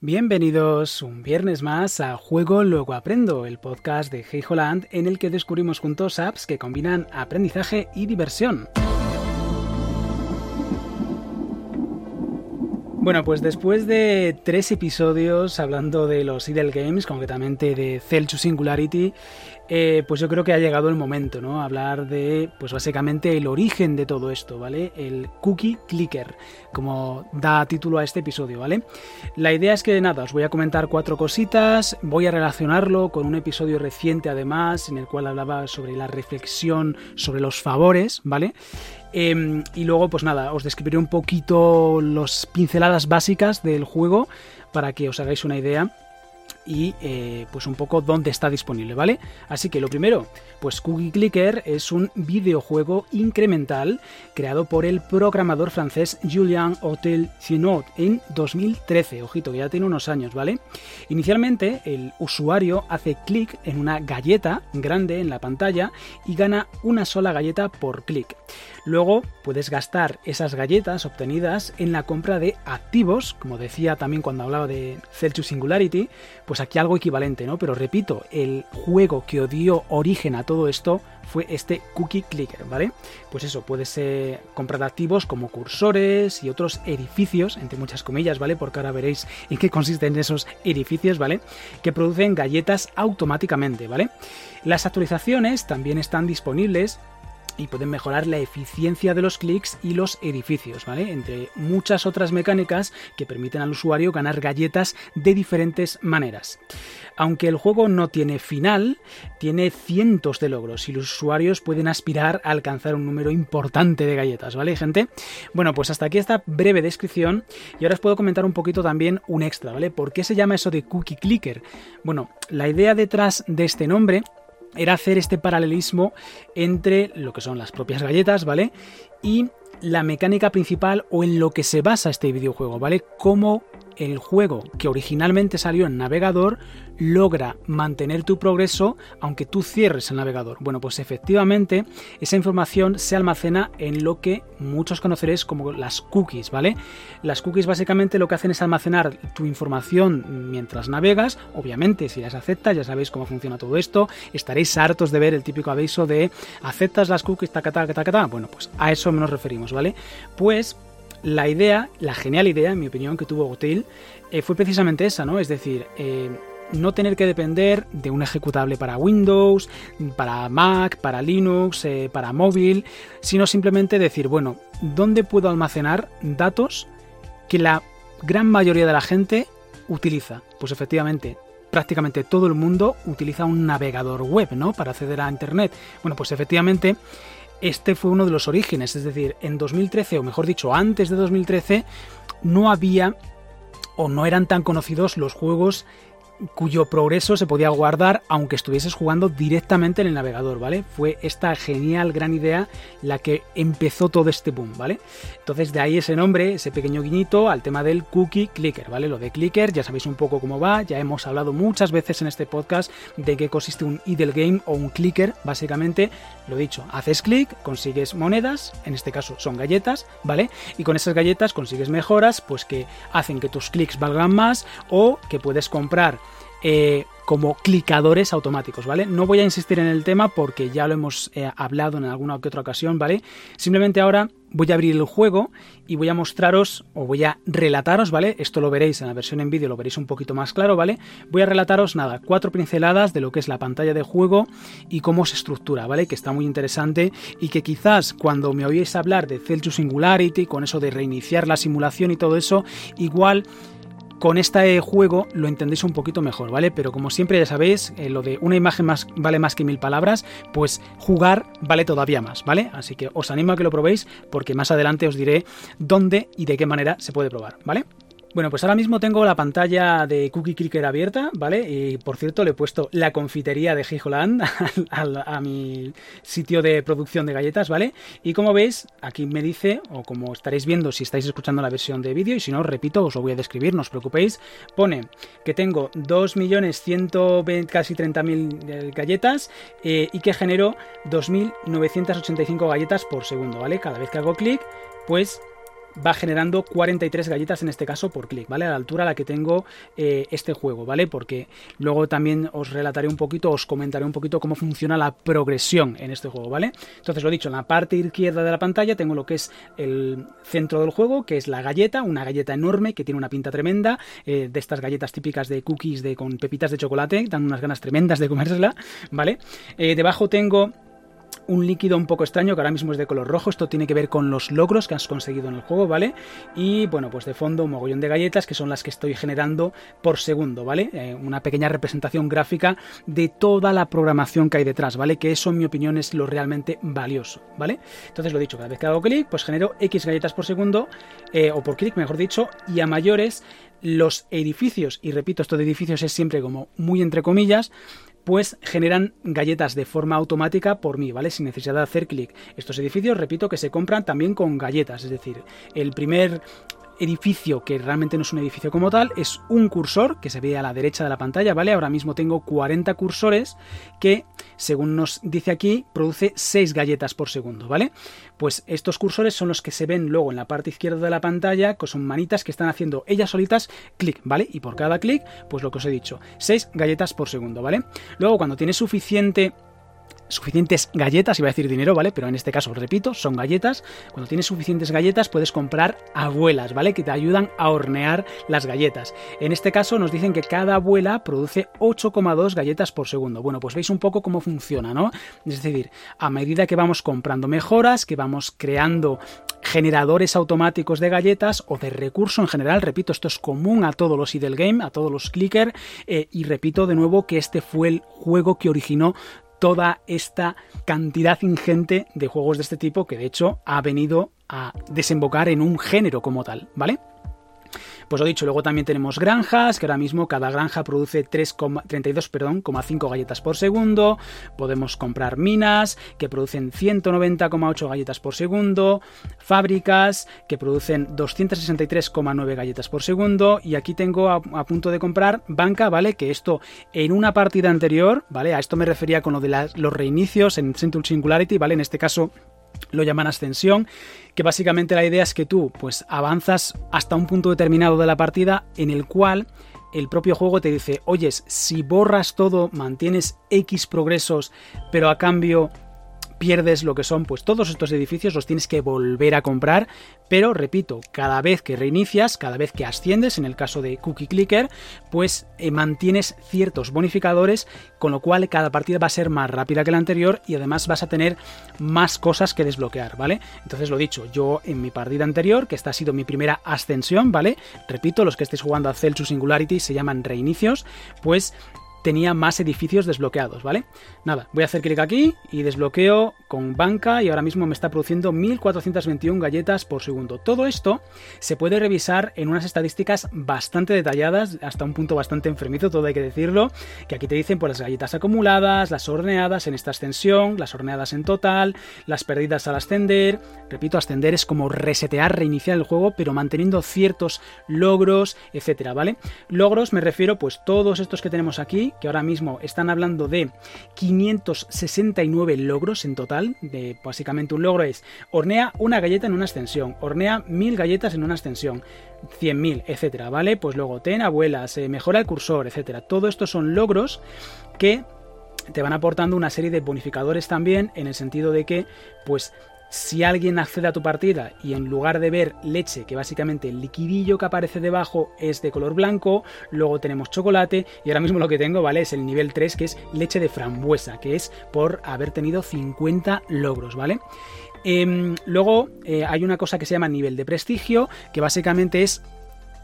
Bienvenidos un viernes más a Juego Luego Aprendo, el podcast de Hey Holland en el que descubrimos juntos apps que combinan aprendizaje y diversión. Bueno, pues después de tres episodios hablando de los Idle Games, concretamente de Celsius Singularity, eh, pues yo creo que ha llegado el momento, ¿no? Hablar de, pues básicamente el origen de todo esto, ¿vale? El cookie clicker, como da título a este episodio, ¿vale? La idea es que nada, os voy a comentar cuatro cositas, voy a relacionarlo con un episodio reciente además, en el cual hablaba sobre la reflexión sobre los favores, ¿vale? Em, y luego, pues nada, os describiré un poquito las pinceladas básicas del juego para que os hagáis una idea y eh, pues un poco dónde está disponible, ¿vale? Así que lo primero, pues Cookie Clicker es un videojuego incremental creado por el programador francés Julien Hotel Chinot en 2013, ojito ya tiene unos años, ¿vale? Inicialmente el usuario hace clic en una galleta grande en la pantalla y gana una sola galleta por clic. Luego puedes gastar esas galletas obtenidas en la compra de activos, como decía también cuando hablaba de Celsius Singularity, pues aquí algo equivalente, ¿no? Pero repito, el juego que dio origen a todo esto fue este Cookie Clicker, ¿vale? Pues eso, puedes eh, comprar activos como cursores y otros edificios, entre muchas comillas, ¿vale? Porque ahora veréis en qué consisten esos edificios, ¿vale? Que producen galletas automáticamente, ¿vale? Las actualizaciones también están disponibles y pueden mejorar la eficiencia de los clics y los edificios, ¿vale? Entre muchas otras mecánicas que permiten al usuario ganar galletas de diferentes maneras. Aunque el juego no tiene final, tiene cientos de logros y los usuarios pueden aspirar a alcanzar un número importante de galletas, ¿vale, gente? Bueno, pues hasta aquí esta breve descripción y ahora os puedo comentar un poquito también un extra, ¿vale? ¿Por qué se llama eso de Cookie Clicker? Bueno, la idea detrás de este nombre era hacer este paralelismo entre lo que son las propias galletas, ¿vale? Y la mecánica principal o en lo que se basa este videojuego, ¿vale? Cómo el juego que originalmente salió en navegador logra mantener tu progreso aunque tú cierres el navegador. Bueno, pues efectivamente esa información se almacena en lo que muchos conoceréis como las cookies, ¿vale? Las cookies básicamente lo que hacen es almacenar tu información mientras navegas. Obviamente, si las aceptas, ya sabéis cómo funciona todo esto. Estaréis hartos de ver el típico aviso de aceptas las cookies, taca, taca, taca. Bueno, pues a eso nos referimos, ¿vale? Pues la idea, la genial idea, en mi opinión, que tuvo Hotel eh, fue precisamente esa, ¿no? Es decir, eh, no tener que depender de un ejecutable para Windows, para Mac, para Linux, eh, para móvil, sino simplemente decir, bueno, ¿dónde puedo almacenar datos que la gran mayoría de la gente utiliza? Pues efectivamente, prácticamente todo el mundo utiliza un navegador web, ¿no? Para acceder a Internet. Bueno, pues efectivamente este fue uno de los orígenes, es decir, en 2013, o mejor dicho, antes de 2013, no había o no eran tan conocidos los juegos cuyo progreso se podía guardar aunque estuvieses jugando directamente en el navegador, ¿vale? Fue esta genial, gran idea la que empezó todo este boom, ¿vale? Entonces de ahí ese nombre, ese pequeño guiñito al tema del cookie clicker, ¿vale? Lo de clicker, ya sabéis un poco cómo va, ya hemos hablado muchas veces en este podcast de qué consiste un idle game o un clicker, básicamente, lo dicho, haces clic, consigues monedas, en este caso son galletas, ¿vale? Y con esas galletas consigues mejoras, pues que hacen que tus clics valgan más o que puedes comprar eh, como clicadores automáticos, ¿vale? No voy a insistir en el tema porque ya lo hemos eh, hablado en alguna que otra ocasión, ¿vale? Simplemente ahora voy a abrir el juego y voy a mostraros o voy a relataros, ¿vale? Esto lo veréis en la versión en vídeo, lo veréis un poquito más claro, ¿vale? Voy a relataros, nada, cuatro pinceladas de lo que es la pantalla de juego y cómo se estructura, ¿vale? Que está muy interesante y que quizás cuando me oíais hablar de Celsius Singularity, con eso de reiniciar la simulación y todo eso, igual con este juego lo entendéis un poquito mejor, ¿vale? Pero como siempre ya sabéis, eh, lo de una imagen más, vale más que mil palabras, pues jugar vale todavía más, ¿vale? Así que os animo a que lo probéis porque más adelante os diré dónde y de qué manera se puede probar, ¿vale? Bueno, pues ahora mismo tengo la pantalla de Cookie Clicker abierta, ¿vale? Y por cierto, le he puesto la confitería de Gijoland a, mi sitio de producción de galletas, ¿vale? Y como veis, aquí me dice, o como estaréis viendo si estáis escuchando la versión de vídeo, y si no, repito, os lo voy a describir, no os preocupéis, pone que tengo 2.120.000, casi 30.000 eh, galletas eh, y que genero 2.985 galletas por segundo, ¿vale? Cada vez que hago clic, pues va generando 43 galletas en este caso por clic, ¿vale? A la altura a la que tengo eh, este juego, ¿vale? Porque luego también os relataré un poquito, os comentaré un poquito cómo funciona la progresión en este juego, ¿vale? Entonces lo dicho, en la parte izquierda de la pantalla tengo lo que es el centro del juego, que es la galleta, una galleta enorme que tiene una pinta tremenda, eh, de estas galletas típicas de cookies de, con pepitas de chocolate, dan unas ganas tremendas de comérsela, ¿vale? Eh, debajo tengo un líquido un poco extraño que ahora mismo es de color rojo. Esto tiene que ver con los logros que has conseguido en el juego, ¿vale? Y bueno, pues de fondo un mogollón de galletas que son las que estoy generando por segundo, ¿vale? Eh, una pequeña representación gráfica de toda la programación que hay detrás, ¿vale? Que eso en mi opinión es lo realmente valioso, ¿vale? Entonces lo dicho, cada vez que hago clic, pues genero X galletas por segundo, eh, o por clic, mejor dicho, y a mayores los edificios, y repito, esto de edificios es siempre como muy entre comillas, pues generan galletas de forma automática por mí, ¿vale? Sin necesidad de hacer clic. Estos edificios, repito, que se compran también con galletas, es decir, el primer edificio que realmente no es un edificio como tal, es un cursor que se ve a la derecha de la pantalla, ¿vale? Ahora mismo tengo 40 cursores que, según nos dice aquí, produce 6 galletas por segundo, ¿vale? Pues estos cursores son los que se ven luego en la parte izquierda de la pantalla, que son manitas que están haciendo ellas solitas clic, ¿vale? Y por cada clic, pues lo que os he dicho, 6 galletas por segundo, ¿vale? Luego, cuando tienes suficiente suficientes galletas, iba a decir dinero, ¿vale? Pero en este caso, repito, son galletas. Cuando tienes suficientes galletas puedes comprar abuelas, ¿vale? Que te ayudan a hornear las galletas. En este caso nos dicen que cada abuela produce 8,2 galletas por segundo. Bueno, pues veis un poco cómo funciona, ¿no? Es decir, a medida que vamos comprando mejoras, que vamos creando generadores automáticos de galletas o de recurso en general, repito, esto es común a todos los idle game, a todos los clicker, eh, y repito de nuevo que este fue el juego que originó toda esta cantidad ingente de juegos de este tipo que de hecho ha venido a desembocar en un género como tal, ¿vale? Pues lo dicho, luego también tenemos granjas, que ahora mismo cada granja produce 3,32, perdón, 5 galletas por segundo. Podemos comprar minas que producen 190,8 galletas por segundo, fábricas que producen 263,9 galletas por segundo y aquí tengo a, punto de comprar banca, ¿vale? Que esto en una partida anterior, ¿vale? A esto me refería con lo de los reinicios en Central Singularity, ¿vale? En este caso lo llaman ascensión, que básicamente la idea es que tú pues avanzas hasta un punto determinado de la partida en el cual el propio juego te dice, oyes, si borras todo, mantienes X progresos, pero a cambio pierdes lo que son pues todos estos edificios los tienes que volver a comprar pero repito cada vez que reinicias cada vez que asciendes en el caso de cookie clicker pues eh, mantienes ciertos bonificadores con lo cual cada partida va a ser más rápida que la anterior y además vas a tener más cosas que desbloquear vale entonces lo dicho yo en mi partida anterior que esta ha sido mi primera ascensión vale repito los que estéis jugando a Celsius Singularity se llaman reinicios pues tenía más edificios desbloqueados, ¿vale? Nada, voy a hacer clic aquí y desbloqueo con banca y ahora mismo me está produciendo 1421 galletas por segundo. Todo esto se puede revisar en unas estadísticas bastante detalladas, hasta un punto bastante enfermizo, todo hay que decirlo, que aquí te dicen por las galletas acumuladas, las horneadas en esta ascensión, las horneadas en total, las perdidas al ascender. Repito, ascender es como resetear, reiniciar el juego, pero manteniendo ciertos logros, etcétera, ¿vale? Logros me refiero pues todos estos que tenemos aquí, que ahora mismo están hablando de 569 logros en total. De, básicamente un logro es hornea una galleta en una extensión, hornea mil galletas en una extensión, 100.000, etcétera, ¿vale? Pues luego ten abuelas, eh, mejora el cursor, etcétera. Todo esto son logros que te van aportando una serie de bonificadores también en el sentido de que pues si alguien accede a tu partida y en lugar de ver leche, que básicamente el liquidillo que aparece debajo es de color blanco, luego tenemos chocolate y ahora mismo lo que tengo, ¿vale? Es el nivel 3 que es leche de frambuesa, que es por haber tenido 50 logros, ¿vale? Em, luego eh, hay una cosa que se llama nivel de prestigio, que básicamente es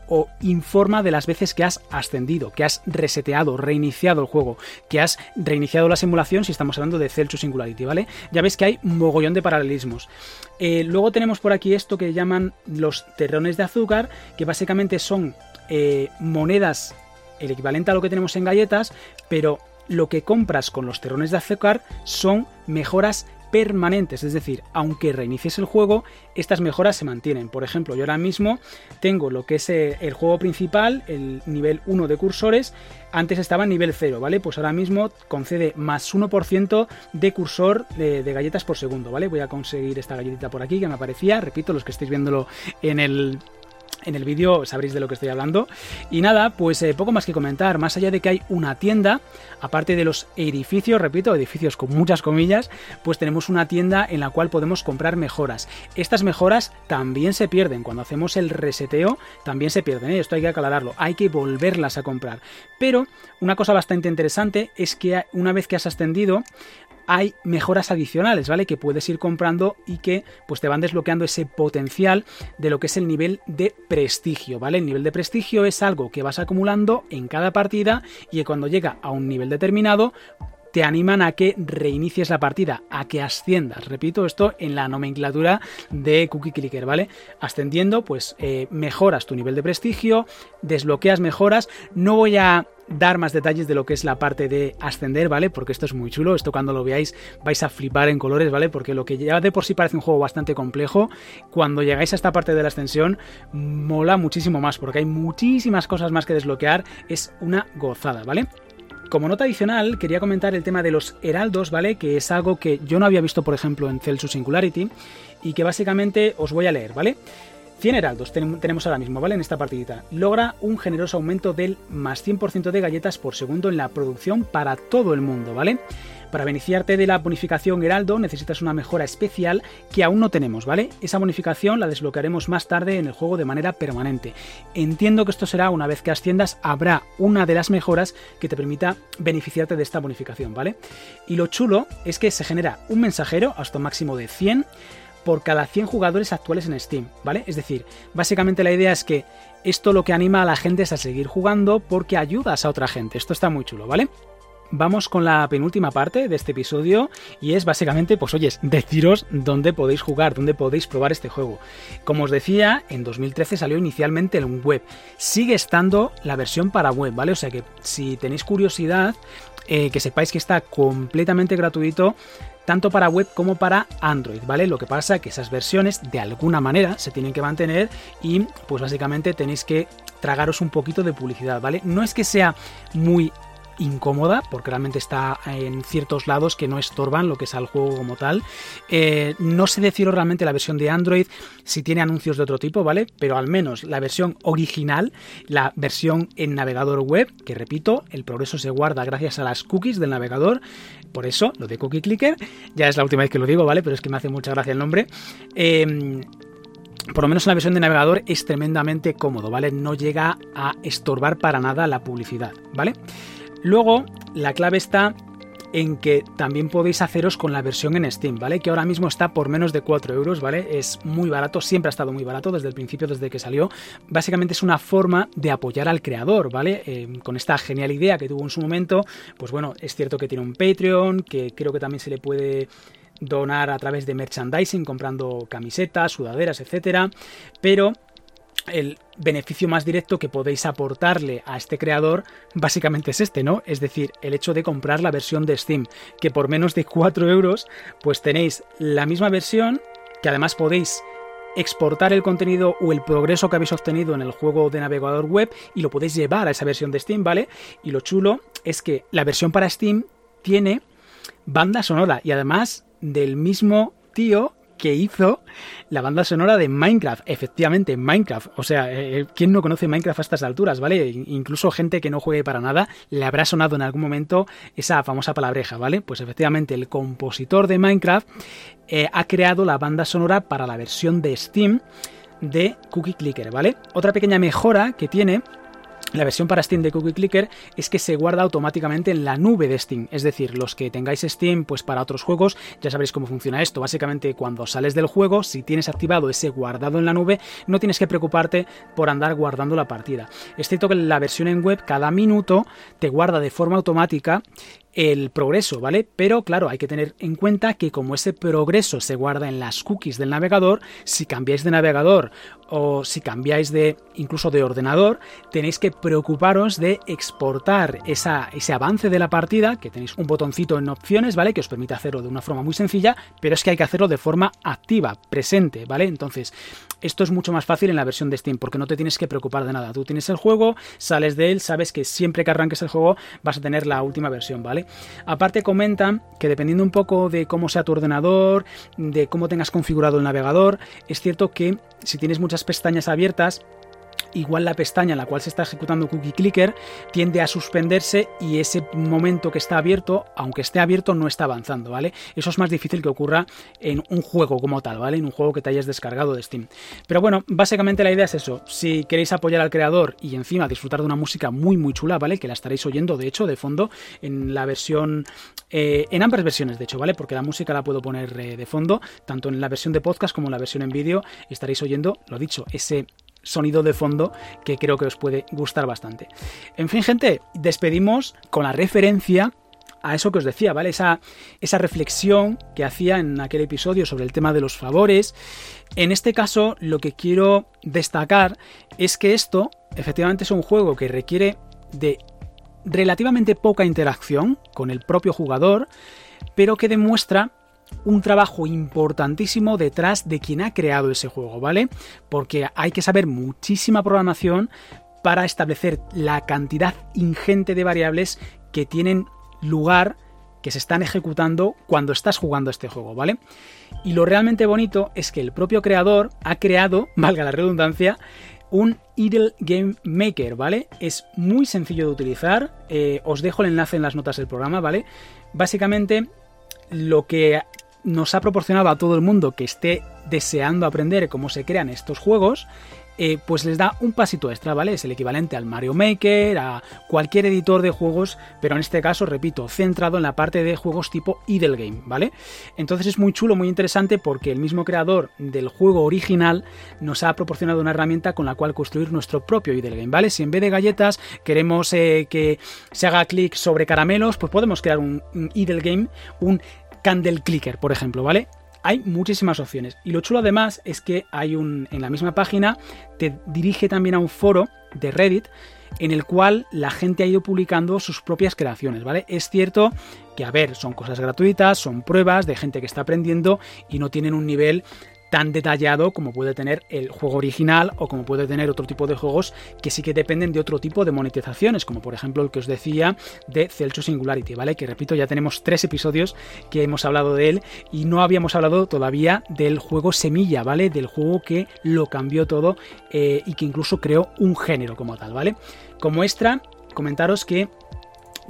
o informa de las veces que has ascendido, que has reseteado, reiniciado el juego, que has reiniciado la simulación si estamos hablando de Celsius Singularity, ¿vale? Ya ves que hay mogollón de paralelismos. Eh, luego tenemos por aquí esto que llaman los terrones de azúcar, que básicamente son eh, monedas, el equivalente a lo que tenemos en galletas, pero lo que compras con los terrones de azúcar son mejoras permanentes, es decir, aunque reinicies el juego, estas mejoras se mantienen. Por ejemplo, yo ahora mismo tengo lo que es eh, el juego principal, el nivel 1 de cursores, antes estaba en nivel 0, ¿vale? Pues ahora mismo concede más 1% de cursor de, de, galletas por segundo, ¿vale? Voy a conseguir esta galletita por aquí que me aparecía, repito, los que estéis viéndolo en el en el vídeo sabréis de lo que estoy hablando. Y nada, pues eh, poco más que comentar, más allá de que hay una tienda, aparte de los edificios, repito, edificios con muchas comillas, pues tenemos una tienda en la cual podemos comprar mejoras. Estas mejoras también se pierden, cuando hacemos el reseteo también se pierden, ¿eh? esto hay que aclararlo, hay que volverlas a comprar. Pero una cosa bastante interesante es que una vez que has ascendido, hay mejoras adicionales, ¿vale? Que puedes ir comprando y que pues te van desbloqueando ese potencial de lo que es el nivel de prestigio, ¿vale? El nivel de prestigio es algo que vas acumulando en cada partida y que cuando llega a un nivel determinado te animan a que reinicies la partida, a que asciendas. Repito, esto en la nomenclatura de Cookie Clicker, ¿vale? Ascendiendo, pues eh, mejoras tu nivel de prestigio, desbloqueas mejoras. No voy a dar más detalles de lo que es la parte de ascender, ¿vale? Porque esto es muy chulo, esto cuando lo veáis vais a flipar en colores, ¿vale? Porque lo que ya de por sí parece un juego bastante complejo, cuando llegáis a esta parte de la ascensión, mola muchísimo más, porque hay muchísimas cosas más que desbloquear, es una gozada, ¿vale? Como nota adicional, quería comentar el tema de los heraldos, ¿vale? Que es algo que yo no había visto, por ejemplo, en Celsius Singularity y que básicamente os voy a leer, ¿vale? 100 heraldos tenemos ahora mismo, ¿vale? En esta partidita. Logra un generoso aumento del más 100% de galletas por segundo en la producción para todo el mundo, ¿vale? Para beneficiarte de la bonificación Heraldo necesitas una mejora especial que aún no tenemos, ¿vale? Esa bonificación la desbloquearemos más tarde en el juego de manera permanente. Entiendo que esto será una vez que asciendas, habrá una de las mejoras que te permita beneficiarte de esta bonificación, ¿vale? Y lo chulo es que se genera un mensajero hasta un máximo de 100 por cada 100 jugadores actuales en Steam, ¿vale? Es decir, básicamente la idea es que esto lo que anima a la gente es a seguir jugando porque ayudas a otra gente. Esto está muy chulo, ¿vale? Vamos con la penúltima parte de este episodio y es básicamente, pues oyes, deciros dónde podéis jugar, dónde podéis probar este juego. Como os decía, en 2013 salió inicialmente en web. Sigue estando la versión para web, ¿vale? O sea que si tenéis curiosidad, eh, que sepáis que está completamente gratuito tanto para web como para Android, ¿vale? Lo que pasa es que esas versiones de alguna manera se tienen que mantener y pues básicamente tenéis que tragaros un poquito de publicidad, ¿vale? No es que sea muy incómoda, porque realmente está en ciertos lados que no estorban lo que es al juego como tal. Eh, no sé deciros realmente la versión de Android si tiene anuncios de otro tipo, ¿vale? Pero al menos la versión original, la versión en navegador web, que repito, el progreso se guarda gracias a las cookies del navegador. Por eso, lo de Cookie Clicker, ya es la última vez que lo digo, ¿vale? Pero es que me hace mucha gracia el nombre. Eh, por lo menos la versión de navegador es tremendamente cómodo, ¿vale? No llega a estorbar para nada la publicidad, ¿vale? Luego, la clave está en que también podéis haceros con la versión en Steam, ¿vale? Que ahora mismo está por menos de 4 euros, ¿vale? Es muy barato, siempre ha estado muy barato desde el principio, desde que salió. Básicamente es una forma de apoyar al creador, ¿vale? Eh, con esta genial idea que tuvo en su momento, pues bueno, es cierto que tiene un Patreon, que creo que también se le puede donar a través de merchandising, comprando camisetas, sudaderas, etcétera, pero el beneficio más directo que podéis aportarle a este creador básicamente es este, ¿no? Es decir, el hecho de comprar la versión de Steam, que por menos de 4 euros pues tenéis la misma versión, que además podéis exportar el contenido o el progreso que habéis obtenido en el juego de navegador web y lo podéis llevar a esa versión de Steam, ¿vale? Y lo chulo es que la versión para Steam tiene banda sonora y además del mismo tío que hizo la banda sonora de Minecraft. Efectivamente, Minecraft. O sea, eh, eh, ¿quién no conoce Minecraft a estas alturas, vale? Incluso gente que no juegue para nada le habrá sonado en algún momento esa famosa palabreja, ¿vale? Pues efectivamente, el compositor de Minecraft eh, ha creado la banda sonora para la versión de Steam de Cookie Clicker, ¿vale? Otra pequeña mejora que tiene la versión para Steam de Cookie Clicker es que se guarda automáticamente en la nube de Steam. Es decir, los que tengáis Steam pues para otros juegos, ya sabréis cómo funciona esto. Básicamente, cuando sales del juego, si tienes activado ese guardado en la nube, no tienes que preocuparte por andar guardando la partida. Es cierto que la versión en web cada minuto te guarda de forma automática el progreso, ¿vale? Pero claro, hay que tener en cuenta que como ese progreso se guarda en las cookies del navegador, si cambiáis de navegador o si cambiáis de incluso de ordenador, tenéis que preocuparos de exportar ese avance de la partida, que tenéis un botoncito en opciones, ¿vale? Que os permite hacerlo de una forma muy sencilla, pero es que hay que hacerlo de forma activa, presente, ¿vale? Entonces, esto es mucho más fácil en la versión de Steam, porque no te tienes que preocupar de nada. Tú tienes el juego, sales de él, sabes que siempre que arranques el juego vas a tener la última versión, ¿vale? Aparte comentan que dependiendo un poco de cómo sea tu ordenador, de cómo tengas configurado el navegador, es cierto que si tienes muchas pestañas abiertas, igual la pestaña en la cual se está ejecutando Cookie Clicker tiende a suspenderse y ese momento que está abierto, aunque esté abierto, no está avanzando, ¿vale? Eso es más difícil que ocurra en un juego como tal, ¿vale? En un juego que te hayas descargado de Steam. Pero bueno, básicamente la idea es eso. Si queréis apoyar al creador y encima disfrutar de una música muy, muy chula, ¿vale? Que la estaréis oyendo, de hecho, de fondo, en la versión. Eh, en ambas versiones, de hecho, ¿vale? Porque la música la puedo poner eh, de fondo, tanto en la versión de podcast como en la versión en vídeo, estaréis oyendo, lo dicho, ese sonido de fondo que creo que os puede gustar bastante. En fin, gente, despedimos con la referencia a eso que os decía, ¿vale? Esa, esa reflexión que hacía en aquel episodio sobre el tema de los favores. En este caso, lo que quiero destacar es que esto efectivamente es un juego que requiere de relativamente poca interacción con el propio jugador, pero que demuestra un trabajo importantísimo detrás de quien ha creado ese juego, ¿vale? Porque hay que saber muchísima programación para establecer la cantidad ingente de variables que tienen lugar, que se están ejecutando cuando estás jugando este juego, ¿vale? Y lo realmente bonito es que el propio creador ha creado, valga la redundancia, un Idle Game Maker, ¿vale? Es muy sencillo de utilizar, eh, os dejo el enlace en las notas del programa, ¿vale? Básicamente lo que nos ha proporcionado a todo el mundo que esté deseando aprender cómo se crean estos juegos, eh, pues les da un pasito extra, ¿vale? Es el equivalente al Mario Maker, a cualquier editor de juegos, pero en este caso, repito, centrado en la parte de juegos tipo Idle Game, ¿vale? Entonces es muy chulo, muy interesante porque el mismo creador del juego original nos ha proporcionado una herramienta con la cual construir nuestro propio Idle Game, ¿vale? Si en vez de galletas queremos eh, que se haga clic sobre caramelos, pues podemos crear un, un Idle Game, un Candle Clicker, por ejemplo, ¿vale? Hay muchísimas opciones. Y lo chulo además es que hay un. En la misma página te dirige también a un foro de Reddit en el cual la gente ha ido publicando sus propias creaciones, ¿vale? Es cierto que, a ver, son cosas gratuitas, son pruebas de gente que está aprendiendo y no tienen un nivel tan detallado como puede tener el juego original o como puede tener otro tipo de juegos que sí que dependen de otro tipo de monetizaciones, como por ejemplo el que os decía de Celso Singularity, ¿vale? Que repito, ya tenemos tres episodios que hemos hablado de él y no habíamos hablado todavía del juego Semilla, ¿vale? Del juego que lo cambió todo eh, y que incluso creó un género como tal, ¿vale? Como extra, comentaros que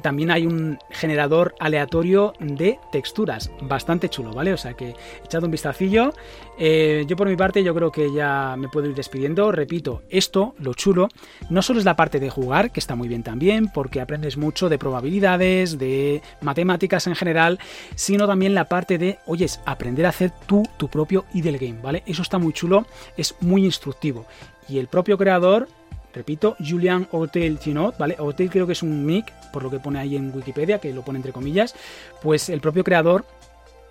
también hay un generador aleatorio de texturas, bastante chulo, ¿vale? O sea que echad un vistacillo. Eh, yo por mi parte yo creo que ya me puedo ir despidiendo. Repito, esto, lo chulo, no solo es la parte de jugar, que está muy bien también, porque aprendes mucho de probabilidades, de matemáticas en general, sino también la parte de, oyes, aprender a hacer tú tu propio idle game, ¿vale? Eso está muy chulo, es muy instructivo. Y el propio creador Repito, Julian Hotel Chinot, ¿vale? Hotel creo que es un mic, por lo que pone ahí en Wikipedia, que lo pone entre comillas, pues el propio creador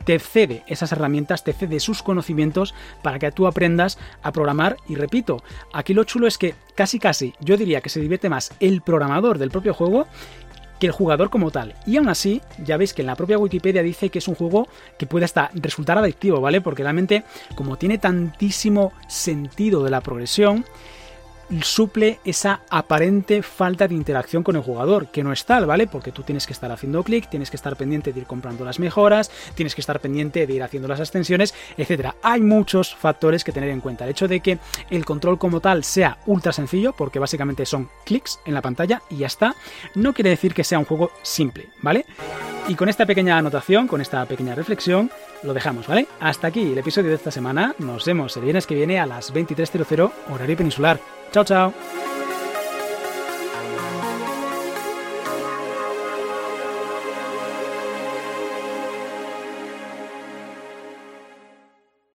te cede esas herramientas, te cede sus conocimientos para que tú aprendas a programar. Y repito, aquí lo chulo es que casi casi yo diría que se divierte más el programador del propio juego que el jugador como tal. Y aún así, ya veis que en la propia Wikipedia dice que es un juego que puede hasta resultar adictivo, ¿vale? Porque realmente, como tiene tantísimo sentido de la progresión, suple esa aparente falta de interacción con el jugador, que no es tal, ¿vale? Porque tú tienes que estar haciendo clic, tienes que estar pendiente de ir comprando las mejoras, tienes que estar pendiente de ir haciendo las extensiones, etcétera. Hay muchos factores que tener en cuenta. El hecho de que el control como tal sea ultra sencillo, porque básicamente son clics en la pantalla y ya está, no quiere decir que sea un juego simple, ¿vale? Y con esta pequeña anotación, con esta pequeña reflexión, lo dejamos, ¿vale? Hasta aquí el episodio de esta semana. Nos vemos el viernes que viene a las 23.00 horario peninsular. Ciao.